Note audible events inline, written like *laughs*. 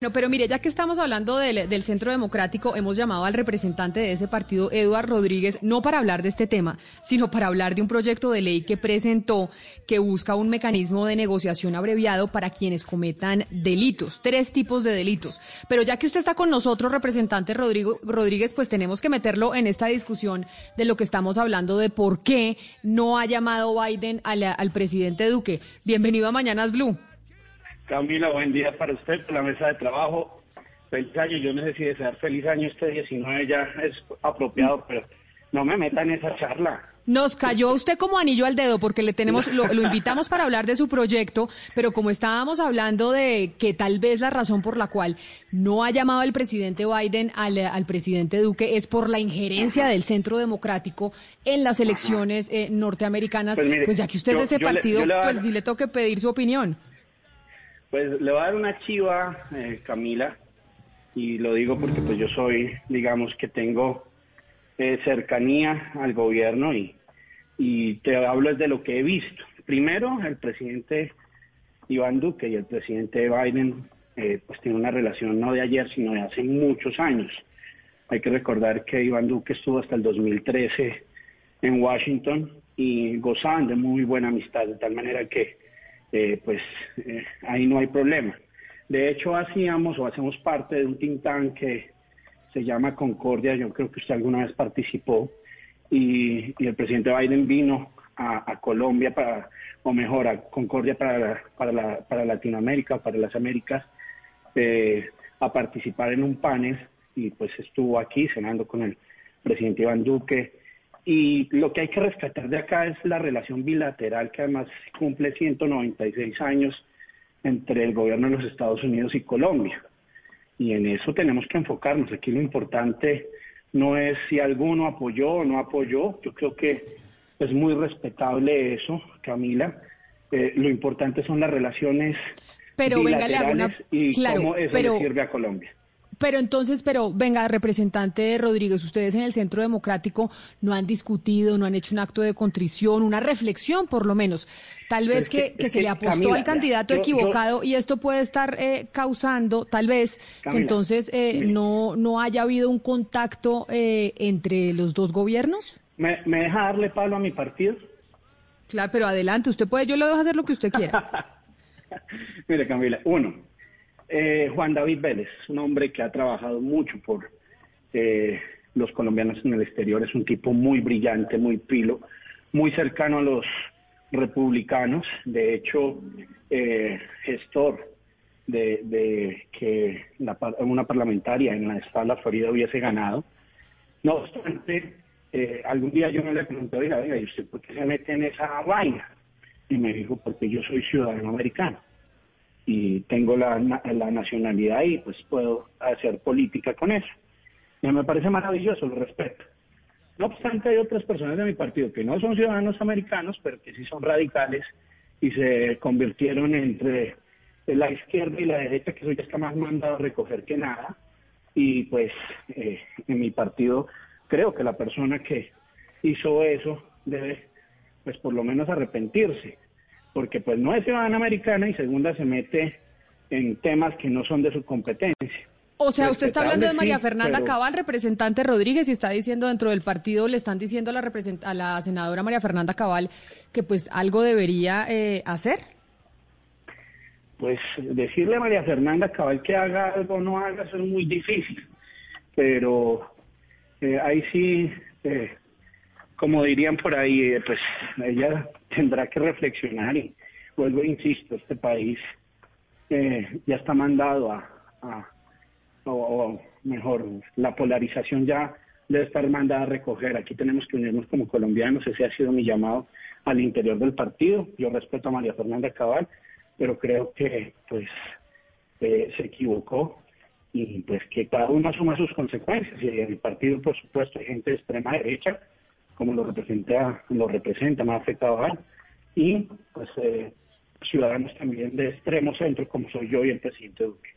No, pero mire, ya que estamos hablando del, del, Centro Democrático, hemos llamado al representante de ese partido, Eduard Rodríguez, no para hablar de este tema, sino para hablar de un proyecto de ley que presentó que busca un mecanismo de negociación abreviado para quienes cometan delitos, tres tipos de delitos. Pero ya que usted está con nosotros, representante Rodrigo, Rodríguez, pues tenemos que meterlo en esta discusión de lo que estamos hablando de por qué no ha llamado Biden al, al presidente Duque. Bienvenido a Mañanas Blue. Camila, buen día para usted, por la mesa de trabajo. Feliz año, yo no sé si desear feliz año este 19 ya es apropiado, pero no me metan en esa charla. Nos cayó usted como anillo al dedo porque le tenemos, lo, lo, invitamos para hablar de su proyecto, pero como estábamos hablando de que tal vez la razón por la cual no ha llamado el presidente Biden al, al presidente Duque es por la injerencia del Centro Democrático en las elecciones eh, norteamericanas, pues, mire, pues, ya que usted yo, es de ese partido, le, pues sí le toque pedir su opinión. Pues le voy a dar una chiva, eh, Camila, y lo digo porque pues yo soy, digamos que tengo eh, cercanía al gobierno y, y te hablo de lo que he visto. Primero, el presidente Iván Duque y el presidente Biden eh, pues tienen una relación no de ayer, sino de hace muchos años. Hay que recordar que Iván Duque estuvo hasta el 2013 en Washington y gozaban de muy buena amistad, de tal manera que eh, pues eh, ahí no hay problema. De hecho, hacíamos o hacemos parte de un think tank que se llama Concordia, yo creo que usted alguna vez participó, y, y el presidente Biden vino a, a, Colombia para, o mejor, a Concordia para, para, la, para Latinoamérica, para las Américas, eh, a participar en un panel. Y pues estuvo aquí cenando con el presidente Iván Duque, y lo que hay que rescatar de acá es la relación bilateral que además cumple 196 años entre el gobierno de los Estados Unidos y Colombia. Y en eso tenemos que enfocarnos. Aquí lo importante no es si alguno apoyó o no apoyó. Yo creo que es muy respetable eso, Camila. Eh, lo importante son las relaciones pero bilaterales y cómo eso pero... le sirve a Colombia. Pero entonces, pero venga, representante Rodríguez, ustedes en el Centro Democrático no han discutido, no han hecho un acto de contrición, una reflexión por lo menos. Tal vez que, que, que, se le apostó Camila, al candidato yo, equivocado yo, y esto puede estar eh, causando, tal vez, Camila, que entonces eh, no, no haya habido un contacto eh, entre los dos gobiernos. ¿Me, ¿Me deja darle palo a mi partido? Claro, pero adelante, usted puede, yo le dejo hacer lo que usted quiera. *laughs* Mire, Camila, uno, eh, Juan David Vélez, un hombre que ha trabajado mucho por eh, los colombianos en el exterior, es un tipo muy brillante, muy pilo, muy cercano a los republicanos, de hecho, eh, gestor de, que la, una parlamentaria en la estado Florida hubiese ganado. No obstante, eh, algún día yo me le pregunté, oiga, oiga, ¿y usted por qué se mete en esa vaina? Y me dijo, porque yo soy ciudadano americano y tengo la, la nacionalidad y pues puedo hacer política con eso. Me parece maravilloso, lo respeto. No obstante, hay otras personas de mi partido que no son ciudadanos americanos, pero que sí son radicales y se convirtieron entre la izquierda y la derecha, que eso ya está más mandado a recoger que nada. Y pues eh, en mi partido creo que la persona que hizo eso debe, pues por lo menos arrepentirse porque pues no es ciudadana americana y segunda se mete en temas que no son de su competencia. O sea, usted está hablando de María Fernanda sí, pero... Cabal, representante Rodríguez, y está diciendo dentro del partido, le están diciendo a la, a la senadora María Fernanda Cabal que pues algo debería eh, hacer. Pues decirle a María Fernanda Cabal que haga algo o no haga, eso es muy difícil. Pero eh, ahí sí, eh, como dirían por ahí, eh, pues ella tendrá que reflexionar y vuelvo, insisto, este país eh, ya está mandado a, o, mejor, la polarización ya debe estar mandada a recoger. Aquí tenemos que unirnos como colombianos, ese ha sido mi llamado al interior del partido. Yo respeto a María Fernanda Cabal, pero creo que pues eh, se equivocó y pues que cada uno asuma sus consecuencias. Y en el partido, por supuesto, hay gente de extrema derecha como lo representa, lo representa más afectado a y pues eh, ciudadanos también de extremo centro como soy yo y el presidente Duque.